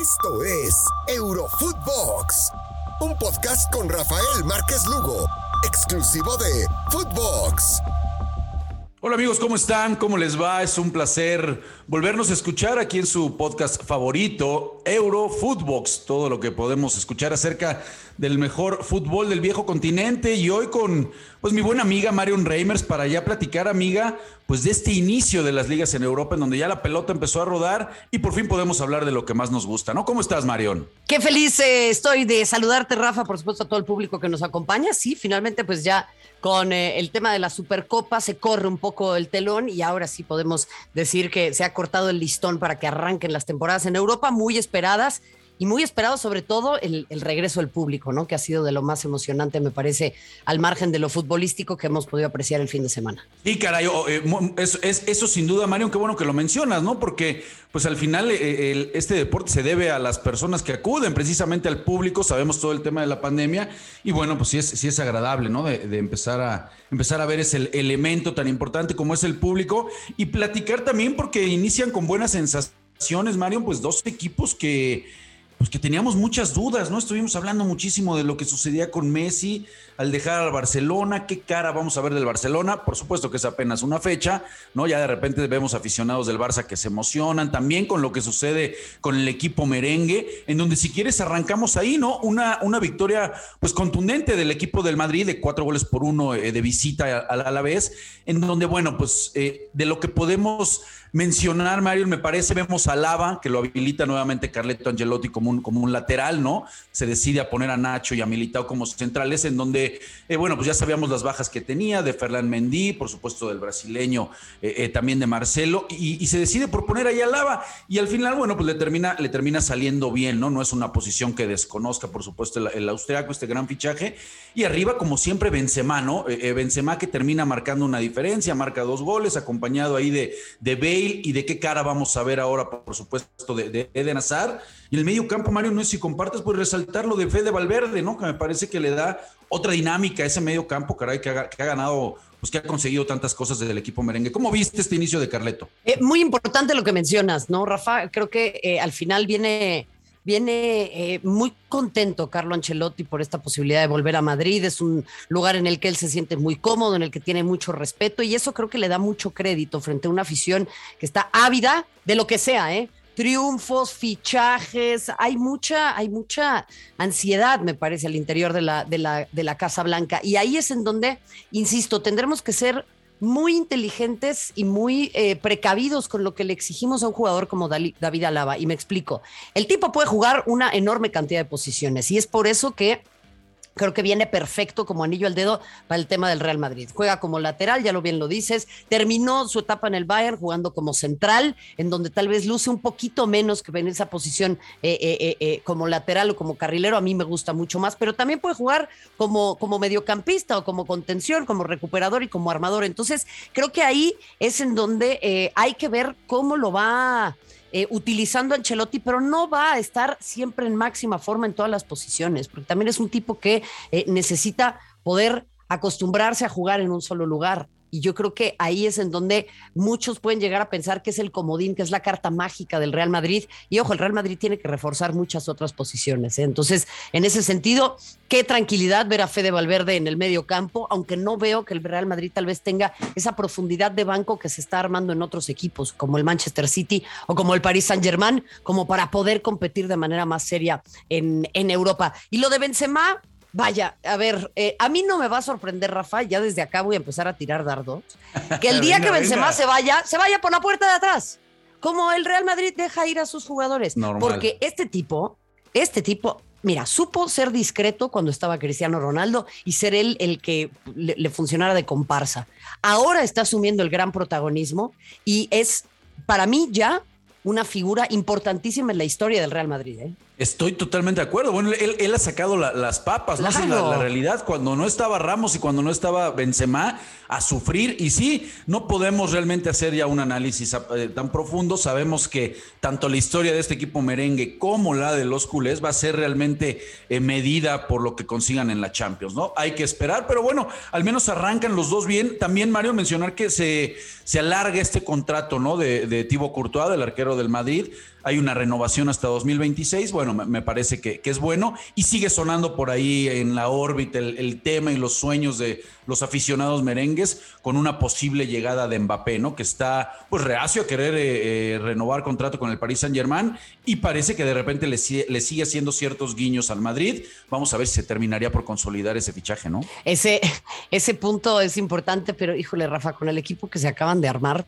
Esto es Eurofootbox, un podcast con Rafael Márquez Lugo, exclusivo de Footbox. Hola amigos, ¿cómo están? ¿Cómo les va? Es un placer volvernos a escuchar aquí en su podcast favorito, Eurofootbox, todo lo que podemos escuchar acerca del mejor fútbol del viejo continente y hoy con pues mi buena amiga Marion Reimers para ya platicar, amiga, pues de este inicio de las ligas en Europa en donde ya la pelota empezó a rodar y por fin podemos hablar de lo que más nos gusta, ¿no? ¿Cómo estás, Marion? Qué feliz eh, estoy de saludarte, Rafa, por supuesto a todo el público que nos acompaña. Sí, finalmente pues ya con eh, el tema de la Supercopa se corre un poco el telón y ahora sí podemos decir que se ha cortado el listón para que arranquen las temporadas en Europa, muy esperadas y muy esperado sobre todo el, regreso del público, ¿no? Que ha sido de lo más emocionante, me parece, al margen de lo futbolístico que hemos podido apreciar el fin de semana. Sí, caray, eh, eso, es, eso sin duda, Mario, qué bueno que lo mencionas, ¿no? Porque pues al final eh, este deporte se debe a las personas que acuden, precisamente al público, sabemos todo el tema de la pandemia, y bueno, pues sí es, sí es agradable, ¿no? De, de empezar, a, empezar a ver ese elemento tan importante como es el público, y platicar también porque inician con buenas sensaciones, Mario, pues dos equipos que pues que teníamos muchas dudas, ¿no? Estuvimos hablando muchísimo de lo que sucedía con Messi al dejar al Barcelona, qué cara vamos a ver del Barcelona, por supuesto que es apenas una fecha, ¿no? Ya de repente vemos aficionados del Barça que se emocionan, también con lo que sucede con el equipo merengue, en donde si quieres arrancamos ahí, ¿no? Una, una victoria pues contundente del equipo del Madrid de cuatro goles por uno eh, de visita a, la vez, en donde, bueno, pues eh, de lo que podemos mencionar, Mario, me parece, vemos a Lava, que lo habilita nuevamente Carleto Angelotti como un, como un lateral, ¿no? Se decide a poner a Nacho y a Militao como centrales, en donde, eh, bueno, pues ya sabíamos las bajas que tenía, de Ferland Mendy, por supuesto del brasileño, eh, eh, también de Marcelo, y, se decide por poner ahí a Lava, y al final, bueno, pues le termina, le termina saliendo bien, ¿no? No es una posición que desconozca, por supuesto, el, austriaco, este gran fichaje, y arriba, como siempre, Benzema, ¿no? Benzema que termina marcando una diferencia, marca dos goles, acompañado ahí de, de Bale, y de qué cara vamos a ver ahora, por supuesto, de, Eden Hazard. Y el medio campo, Mario, no es si compartes, pues resaltar lo de Fede Valverde, ¿no? Que me parece que le da otra dinámica a ese medio campo, caray, que ha, que ha ganado pues que ha conseguido tantas cosas del equipo merengue. ¿Cómo viste este inicio de Carleto? Eh, muy importante lo que mencionas, ¿no, Rafa? Creo que eh, al final viene Viene eh, muy contento Carlo Ancelotti por esta posibilidad de volver a Madrid. Es un lugar en el que él se siente muy cómodo, en el que tiene mucho respeto y eso creo que le da mucho crédito frente a una afición que está ávida de lo que sea, ¿eh? Triunfos, fichajes, hay mucha, hay mucha ansiedad, me parece, al interior de la, de la, de la Casa Blanca. Y ahí es en donde, insisto, tendremos que ser muy inteligentes y muy eh, precavidos con lo que le exigimos a un jugador como David Alaba. Y me explico. El tipo puede jugar una enorme cantidad de posiciones y es por eso que creo que viene perfecto como anillo al dedo para el tema del Real Madrid. Juega como lateral, ya lo bien lo dices, terminó su etapa en el Bayern jugando como central, en donde tal vez luce un poquito menos que en esa posición eh, eh, eh, como lateral o como carrilero, a mí me gusta mucho más, pero también puede jugar como, como mediocampista o como contención, como recuperador y como armador. Entonces, creo que ahí es en donde hay que ver cómo lo va eh, utilizando a Ancelotti, pero no va a estar siempre en máxima forma en todas las posiciones, porque también es un tipo que eh, necesita poder acostumbrarse a jugar en un solo lugar. Y yo creo que ahí es en donde muchos pueden llegar a pensar que es el comodín, que es la carta mágica del Real Madrid. Y ojo, el Real Madrid tiene que reforzar muchas otras posiciones. ¿eh? Entonces, en ese sentido, qué tranquilidad ver a Fede Valverde en el medio campo, aunque no veo que el Real Madrid tal vez tenga esa profundidad de banco que se está armando en otros equipos, como el Manchester City o como el Paris Saint Germain, como para poder competir de manera más seria en, en Europa. Y lo de Benzema, Vaya, a ver, eh, a mí no me va a sorprender, Rafa, ya desde acá voy a empezar a tirar dardos, que el día que Benzema se vaya, se vaya por la puerta de atrás, como el Real Madrid deja ir a sus jugadores. Porque este tipo, este tipo, mira, supo ser discreto cuando estaba Cristiano Ronaldo y ser él el que le funcionara de comparsa. Ahora está asumiendo el gran protagonismo y es, para mí ya, una figura importantísima en la historia del Real Madrid. ¿eh? Estoy totalmente de acuerdo. Bueno, él, ha sacado las papas, ¿no? la, realidad, cuando no estaba Ramos y cuando no estaba Benzema, a sufrir. Y sí, no podemos realmente hacer ya un análisis eh, tan profundo. Sabemos que tanto la historia de este equipo merengue como la de los culés va a ser realmente eh, medida por lo que consigan en la Champions, ¿no? Hay que esperar, pero bueno, al menos arrancan los dos bien. También, Mario, mencionar que se, se alarga este contrato, ¿no? De, de Thibaut Courtois, del arquero del Madrid. Hay una renovación hasta 2026. Bueno, me, parece que, es bueno. Y sigue sonando por ahí en la órbita el, tema y los sueños de los aficionados merengues con una posible llegada de Mbappé, ¿no? Que está pues reacio a querer eh, eh, renovar contrato con el Paris Saint Germain y parece que de repente le, sigue haciendo ciertos guiños al Madrid. Vamos a ver si se terminaría por consolidar ese fichaje, ¿no? Ese, ese punto es importante, pero híjole, Rafa, con el equipo que se acaban de armar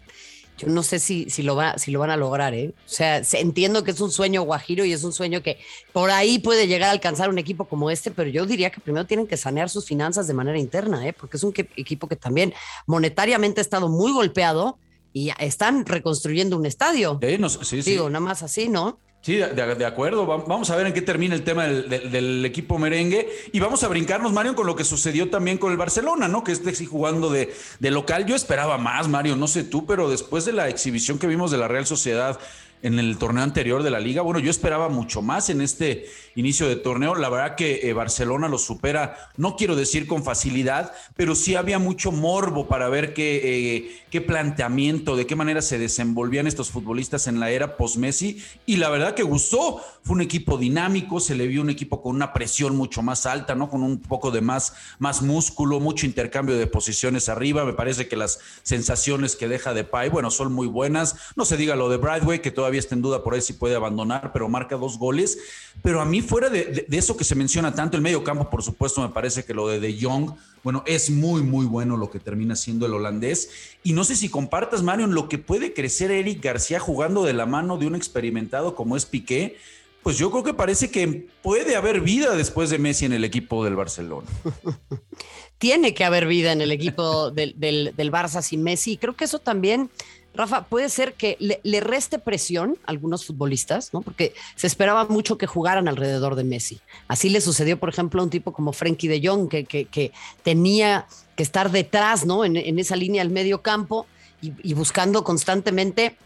yo no sé si, si, lo va, si lo van a lograr, ¿eh? O sea, entiendo que es un sueño guajiro y es un sueño que por ahí puede llegar a alcanzar un equipo como este, pero yo diría que primero tienen que sanear sus finanzas de manera interna, ¿eh? Porque es un equipo que también monetariamente ha estado muy golpeado y están reconstruyendo un estadio. Sí, sí, Digo, nada más así, ¿no? Sí, de, acuerdo. Vamos a ver en qué termina el tema del, equipo merengue y vamos a brincarnos, Mario, con lo que sucedió también con el Barcelona, ¿no? Que este sí jugando de, de local. Yo esperaba más, Mario, no sé tú, pero después de la exhibición que vimos de la Real Sociedad en el torneo anterior de la liga. Bueno, yo esperaba mucho más en este inicio de torneo. La verdad que eh, Barcelona lo supera, no quiero decir con facilidad, pero sí había mucho morbo para ver qué, eh, qué planteamiento, de qué manera se desenvolvían estos futbolistas en la era post-Messi. Y la verdad que gustó. Fue un equipo dinámico, se le vio un equipo con una presión mucho más alta, ¿no? Con un poco de más, más músculo, mucho intercambio de posiciones arriba. Me parece que las sensaciones que deja de Pai, bueno, son muy buenas. No se diga lo de Bradway, que todavía está en duda por ahí si puede abandonar, pero marca dos goles. Pero a mí, fuera de, eso que se menciona tanto, el medio campo, por supuesto, me parece que lo de De Jong, bueno, es muy, muy bueno lo que termina siendo el holandés. Y no sé si compartas, Mario, en lo que puede crecer Eric García jugando de la mano de un experimentado como es Piqué. Pues yo creo que parece que puede haber vida después de Messi en el equipo del Barcelona. Tiene que haber vida en el equipo del, del, del Barça sin Messi. Creo que eso también Rafa, puede ser que le, reste presión a algunos futbolistas, ¿no? Porque se esperaba mucho que jugaran alrededor de Messi. Así le sucedió, por ejemplo, a un tipo como Frenkie de Jong, que, que, tenía que estar detrás, ¿no? En, esa línea del medio campo y buscando constantemente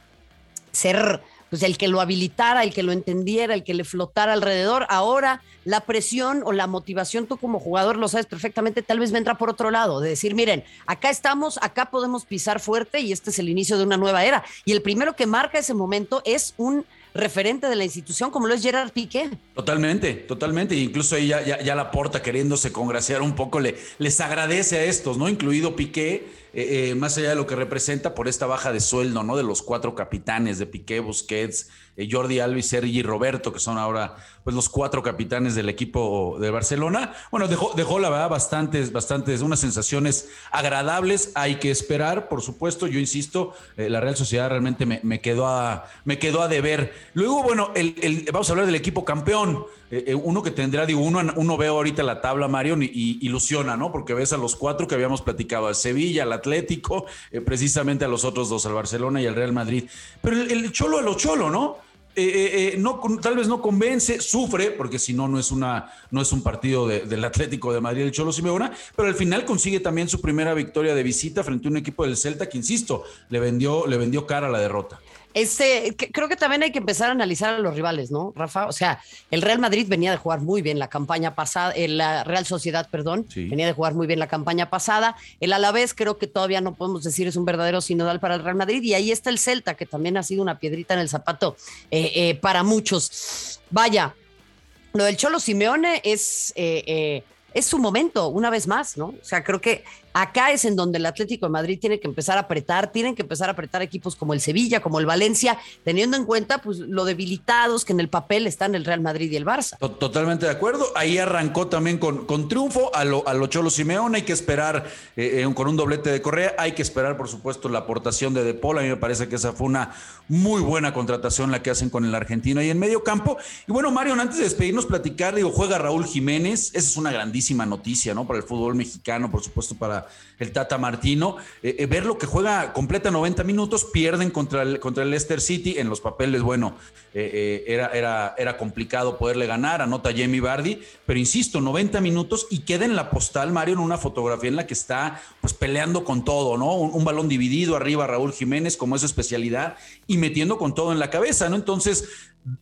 ser pues el que lo habilitara, el que lo entendiera, el que le flotara alrededor. Ahora la presión o la motivación, tú como jugador lo sabes perfectamente, tal vez vendrá por otro lado, de decir, miren, acá estamos, acá podemos pisar fuerte y este es el inicio de una nueva era. Y el primero que marca ese momento es un referente de la institución como lo es Gerard Piqué. Totalmente, totalmente. Incluso ahí ya, ya, la porta queriéndose congraciar un poco, le, les agradece a estos, ¿no? Incluido Piqué, eh, eh, más allá de lo que representa por esta baja de sueldo, ¿no? De los cuatro capitanes de Piqué, Busquets, eh, Jordi Sergi y Roberto, que son ahora pues los cuatro capitanes del equipo de Barcelona. Bueno, dejó, dejó la verdad bastantes, bastantes, unas sensaciones agradables. Hay que esperar, por supuesto. Yo insisto, la Real Sociedad realmente me, quedó a, me quedó a deber. Luego, bueno, el, vamos a hablar del equipo campeón. Uno que tendrá, digo, uno, uno ve ahorita la tabla, Mario, y, ilusiona, ¿no? Porque ves a los cuatro que habíamos platicado, a Sevilla, la Atlético, eh, precisamente a los otros dos, al Barcelona y al Real Madrid. Pero el, cholo a lo cholo, ¿no? Eh, eh, no, tal vez no convence, sufre, porque si no, no es, una, no es un partido del Atlético de Madrid, el Cholo Simeona, pero al final consigue también su primera victoria de visita frente a un equipo del Celta que, insisto, le vendió, le vendió cara a la derrota. Este, creo que también hay que empezar a analizar a los rivales, ¿no, Rafa? O sea, el Real Madrid venía de jugar muy bien la campaña pasada, eh, la Real Sociedad, perdón, venía de jugar muy bien la campaña pasada. El Alavés creo que todavía no podemos decir es un verdadero sinodal para el Real Madrid. Y ahí está el Celta, que también ha sido una piedrita en el zapato eh, eh, para muchos. Vaya, lo del Cholo Simeone es es su momento, una vez más, ¿no? O sea, creo que Acá es en donde el Atlético de Madrid tiene que empezar a apretar, tienen que empezar a apretar equipos como el Sevilla, como el Valencia, teniendo en cuenta pues lo debilitados que en el papel están el Real Madrid y el Barça. Totalmente de acuerdo. Ahí arrancó también con, con triunfo a lo, a lo Cholo Simeón. Hay que esperar eh, eh, con un doblete de Correa. Hay que esperar, por supuesto, la aportación de De Paul. A mí me parece que esa fue una muy buena contratación la que hacen con el argentino ahí en medio campo. Y bueno, Mario, antes de despedirnos, platicar, digo, juega Raúl Jiménez. Esa es una grandísima noticia, ¿no? Para el fútbol mexicano, por supuesto, para el Tata Martino. Eh, eh, ver lo que juega completa 90 minutos, pierden contra el, contra el Leicester City. En los papeles, bueno, eh, era, era, era complicado poderle ganar, anota Jamie Bardi, pero insisto, 90 minutos y queda en la postal, Mario, en una fotografía en la que está pues peleando con todo, ¿no? Un, balón dividido arriba Raúl Jiménez, como es su especialidad, y metiendo con todo en la cabeza, ¿no? Entonces,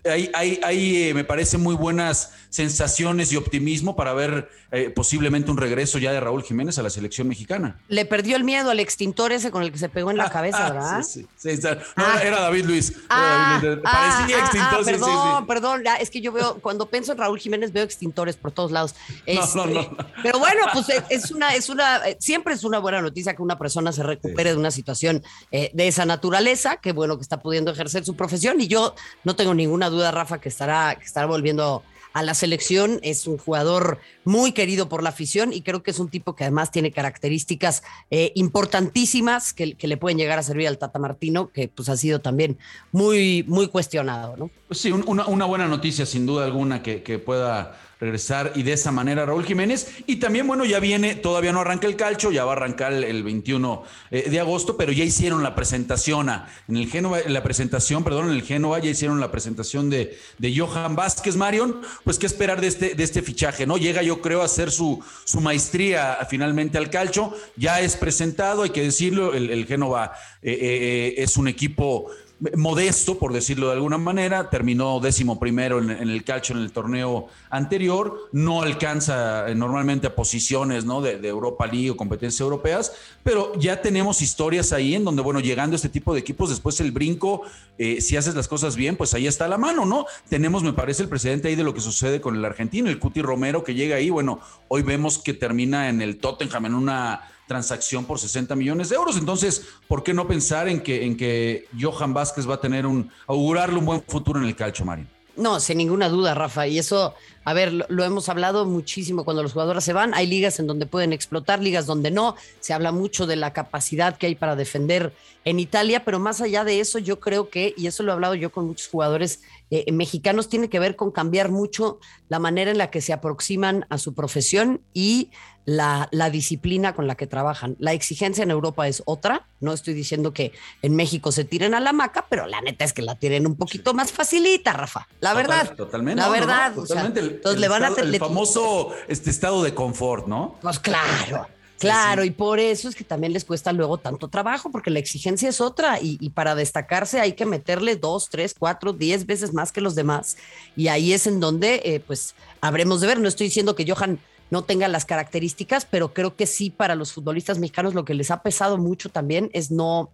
hay, hay, hay eh, me parece, muy buenas sensaciones y optimismo para ver eh, posiblemente un regreso ya de Raúl Jiménez a la selección mexicana. Le perdió el miedo al extintor ese con el que se pegó en la cabeza, ¿verdad? Sí, sí, No, ah. era David Luis. Ah, David Parecía ah, extintor, Perdón, perdón, es que yo veo, cuando pienso en Raúl Jiménez, veo extintores por todos lados. no, no, este, no, Pero bueno, pues es una, es una, siempre es una buena noticia que una persona se recupere de una situación de esa naturaleza, que bueno que está pudiendo ejercer su profesión y yo no tengo ninguna duda, Rafa, que estará, que estará volviendo a la selección. Es un jugador muy querido por la afición y creo que es un tipo que además tiene características eh, importantísimas que, le pueden llegar a servir al Tata Martino, que pues ha sido también muy, muy cuestionado, ¿no? Sí, una, una, buena noticia sin duda alguna que, que pueda regresar y de esa manera Raúl Jiménez. Y también, bueno, ya viene, todavía no arranca el calcho, ya va a arrancar el 21 eh, de agosto, pero ya hicieron la presentación en el Génova, la presentación, perdón, en el Génova, ya hicieron la presentación de, de Johan Vázquez Marion. Pues qué esperar de este, de este fichaje, ¿no? Llega, yo creo, a hacer su, su maestría finalmente al calcho. Ya es presentado, hay que decirlo, el, el Génova eh, eh, es un equipo modesto, por decirlo de alguna manera, terminó décimo primero en, el calcio en el torneo anterior, no alcanza eh, normalmente a posiciones ¿no? de, Europa League o competencias europeas, pero ya tenemos historias ahí en donde, bueno, llegando a este tipo de equipos, después el brinco, eh, si haces las cosas bien, pues ahí está la mano, ¿no? Tenemos, me parece, el presidente ahí de lo que sucede con el argentino, el Cuti Romero, que llega ahí, bueno, hoy vemos que termina en el Tottenham en una transacción por 60 millones de euros. Entonces, ¿por qué no pensar en que, en que Johan Vázquez va a tener un, augurarle un buen futuro en el calcio, Mario? No, sin ninguna duda, Rafa. Y eso, a ver, lo, hemos hablado muchísimo cuando los jugadores se van. Hay ligas en donde pueden explotar, ligas donde no. Se habla mucho de la capacidad que hay para defender en Italia, pero más allá de eso, yo creo que, y eso lo he hablado yo con muchos jugadores eh, mexicanos, tiene que ver con cambiar mucho la manera en la que se aproximan a su profesión y la, la, disciplina con la que trabajan. La exigencia en Europa es otra. No estoy diciendo que en México se tiren a la maca, pero la neta es que la tienen un poquito más facilita, Rafa. La verdad. Totalmente. La verdad. totalmente. Entonces le van a el famoso este estado de confort, ¿no? Pues claro. Claro, y por eso es que también les cuesta luego tanto trabajo, porque la exigencia es otra y, para destacarse hay que meterle dos, tres, cuatro, diez veces más que los demás. Y ahí es en donde, eh, pues, habremos de ver. No estoy diciendo que Johan no tenga las características, pero creo que sí para los futbolistas mexicanos lo que les ha pesado mucho también es no,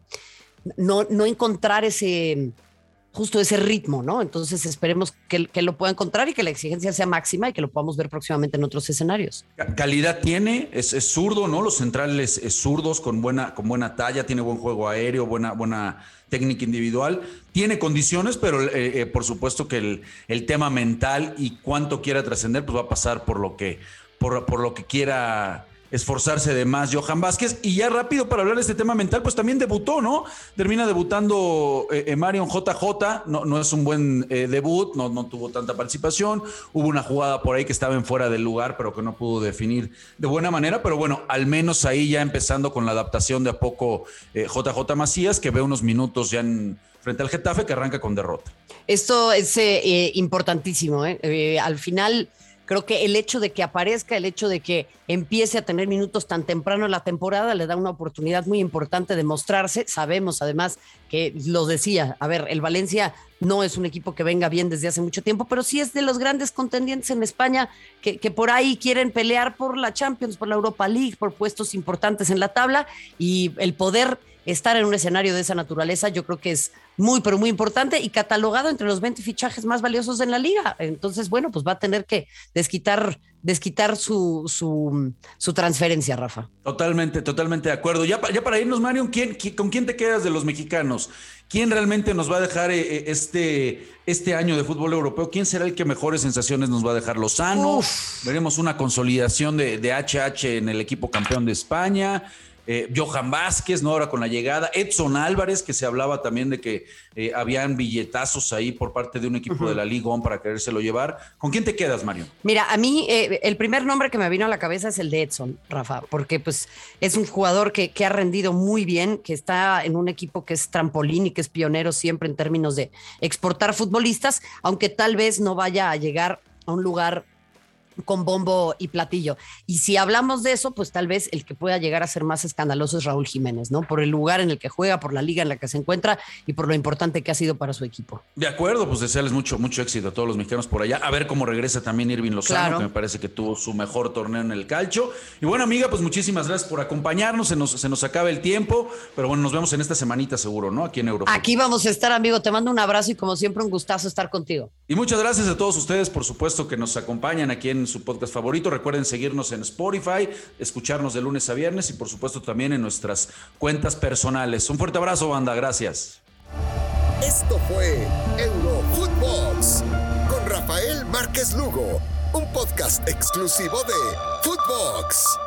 no, no encontrar ese justo ese ritmo, ¿no? Entonces esperemos que, que, lo pueda encontrar y que la exigencia sea máxima y que lo podamos ver próximamente en otros escenarios. Calidad tiene, es, zurdo, ¿no? Los centrales es zurdos con buena, con buena talla, tiene buen juego aéreo, buena, buena técnica individual, tiene condiciones, pero eh, eh, por supuesto que el, el, tema mental y cuánto quiera trascender, pues va a pasar por lo que, por, por lo que quiera esforzarse de más Johan Vázquez. Y ya rápido para hablar de este tema mental, pues también debutó, ¿no? Termina debutando eh, eh Marion JJ, no, no es un buen eh, debut, no, no tuvo tanta participación. Hubo una jugada por ahí que estaba en fuera del lugar, pero que no pudo definir de buena manera. Pero bueno, al menos ahí ya empezando con la adaptación de a poco JJ eh, Macías, que ve unos minutos ya en frente al Getafe que arranca con derrota. Esto es importantísimo. al final, Creo que el hecho de que aparezca, el hecho de que empiece a tener minutos tan temprano en la temporada, le da una oportunidad muy importante de mostrarse. Sabemos además que lo decía, a ver, el Valencia no es un equipo que venga bien desde hace mucho tiempo, pero sí es de los grandes contendientes en España que, que por ahí quieren pelear por la Champions, por la Europa League, por puestos importantes en la tabla y el poder estar en un escenario de esa naturaleza, yo creo que es muy, pero muy importante y catalogado entre los 20 fichajes más valiosos en la liga. Entonces, bueno, pues va a tener que desquitar, desquitar su, su, transferencia, Rafa. Totalmente, totalmente de acuerdo. Ya, ya para irnos, Mario, ¿quién, ¿con quién te quedas de los mexicanos? ¿Quién realmente nos va a dejar eh, eh, este, este año de fútbol europeo? ¿Quién será el que mejores sensaciones nos va a dejar? Lozano. Veremos una consolidación de, de HH en el equipo campeón de España. Eh, Johan Vázquez, ¿no? Ahora con la llegada, Edson Álvarez, que se hablaba también de que eh, habían billetazos ahí por parte de un equipo de la Liga ON para querérselo llevar. ¿Con quién te quedas, Mario? Mira, a mí eh, el primer nombre que me vino a la cabeza es el de Edson, Rafa, porque pues es un jugador que, que ha rendido muy bien, que está en un equipo que es trampolín y que es pionero siempre en términos de exportar futbolistas, aunque tal vez no vaya a llegar a un lugar con bombo y platillo. Y si hablamos de eso, pues tal vez el que pueda llegar a ser más escandaloso es Raúl Jiménez, ¿no? Por el lugar en el que juega, por la liga en la que se encuentra y por lo importante que ha sido para su equipo. De acuerdo, pues desearles mucho, mucho éxito a todos los mexicanos por allá. A ver cómo regresa también Irving Lozano, que me parece que tuvo su mejor torneo en el calcho. Y bueno, amiga, pues muchísimas gracias por acompañarnos. Se nos, se nos acaba el tiempo, pero bueno, nos vemos en esta semanita seguro, ¿no? Aquí en Europa. Aquí vamos a estar, amigo. Te mando un abrazo y como siempre un gustazo estar contigo. Y muchas gracias a todos ustedes, por supuesto, que nos acompañan aquí su podcast favorito. Recuerden seguirnos en Spotify, escucharnos de lunes a viernes y por supuesto también en nuestras cuentas personales. Un fuerte abrazo, banda. Gracias. Esto fue Eurofootbox con Rafael Márquez Lugo, un podcast exclusivo de Footbox.